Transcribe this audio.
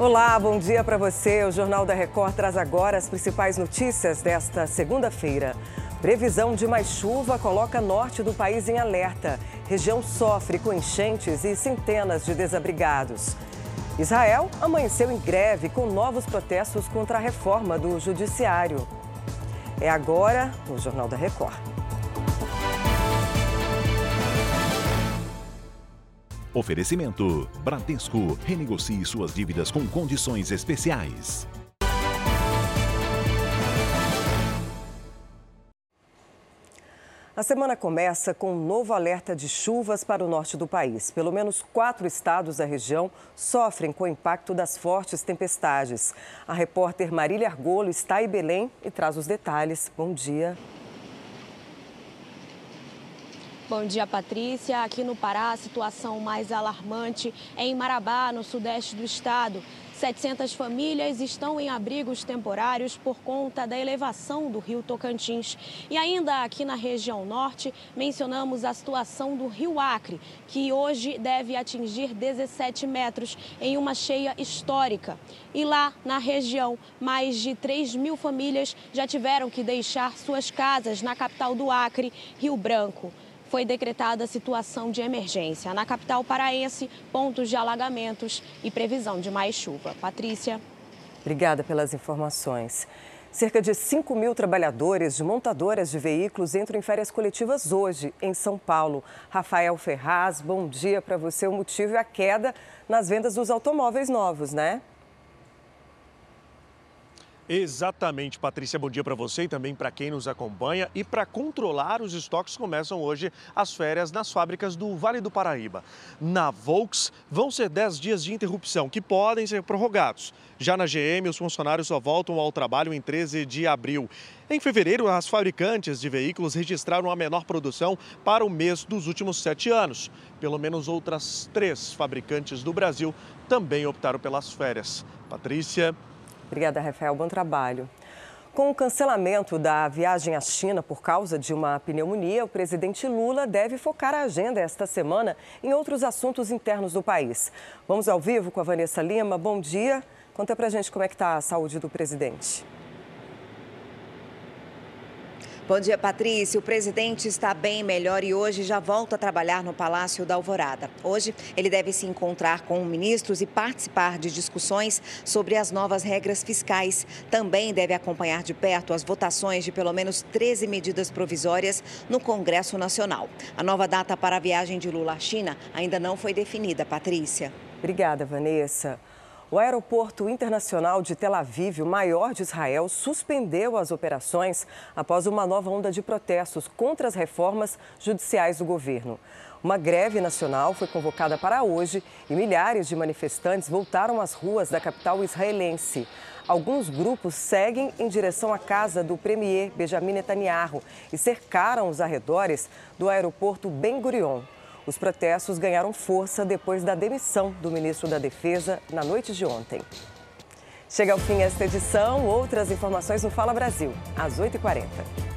Olá, bom dia para você. O Jornal da Record traz agora as principais notícias desta segunda-feira. Previsão de mais chuva coloca norte do país em alerta. Região sofre com enchentes e centenas de desabrigados. Israel amanheceu em greve com novos protestos contra a reforma do judiciário. É agora no Jornal da Record. Oferecimento: Bradesco. Renegocie suas dívidas com condições especiais. A semana começa com um novo alerta de chuvas para o norte do país. Pelo menos quatro estados da região sofrem com o impacto das fortes tempestades. A repórter Marília Argolo está em Belém e traz os detalhes. Bom dia. Bom dia, Patrícia. Aqui no Pará, a situação mais alarmante é em Marabá, no sudeste do estado. 700 famílias estão em abrigos temporários por conta da elevação do rio Tocantins. E ainda aqui na região norte, mencionamos a situação do rio Acre, que hoje deve atingir 17 metros em uma cheia histórica. E lá na região, mais de 3 mil famílias já tiveram que deixar suas casas na capital do Acre, Rio Branco foi decretada situação de emergência. Na capital paraense, pontos de alagamentos e previsão de mais chuva. Patrícia. Obrigada pelas informações. Cerca de 5 mil trabalhadores de montadoras de veículos entram em férias coletivas hoje, em São Paulo. Rafael Ferraz, bom dia para você. O motivo é a queda nas vendas dos automóveis novos, né? Exatamente, Patrícia. Bom dia para você e também para quem nos acompanha. E para controlar os estoques, começam hoje as férias nas fábricas do Vale do Paraíba. Na Volks, vão ser 10 dias de interrupção, que podem ser prorrogados. Já na GM, os funcionários só voltam ao trabalho em 13 de abril. Em fevereiro, as fabricantes de veículos registraram a menor produção para o mês dos últimos sete anos. Pelo menos outras três fabricantes do Brasil também optaram pelas férias. Patrícia. Obrigada, Rafael. Bom trabalho. Com o cancelamento da viagem à China por causa de uma pneumonia, o presidente Lula deve focar a agenda esta semana em outros assuntos internos do país. Vamos ao vivo com a Vanessa Lima. Bom dia. Conta pra gente como é que está a saúde do presidente. Bom dia, Patrícia. O presidente está bem melhor e hoje já volta a trabalhar no Palácio da Alvorada. Hoje, ele deve se encontrar com ministros e participar de discussões sobre as novas regras fiscais. Também deve acompanhar de perto as votações de pelo menos 13 medidas provisórias no Congresso Nacional. A nova data para a viagem de Lula à China ainda não foi definida, Patrícia. Obrigada, Vanessa. O Aeroporto Internacional de Tel Aviv, o maior de Israel, suspendeu as operações após uma nova onda de protestos contra as reformas judiciais do governo. Uma greve nacional foi convocada para hoje e milhares de manifestantes voltaram às ruas da capital israelense. Alguns grupos seguem em direção à casa do premier Benjamin Netanyahu e cercaram os arredores do aeroporto Ben Gurion. Os protestos ganharam força depois da demissão do ministro da Defesa na noite de ontem. Chega ao fim esta edição. Outras informações no Fala Brasil, às 8h40.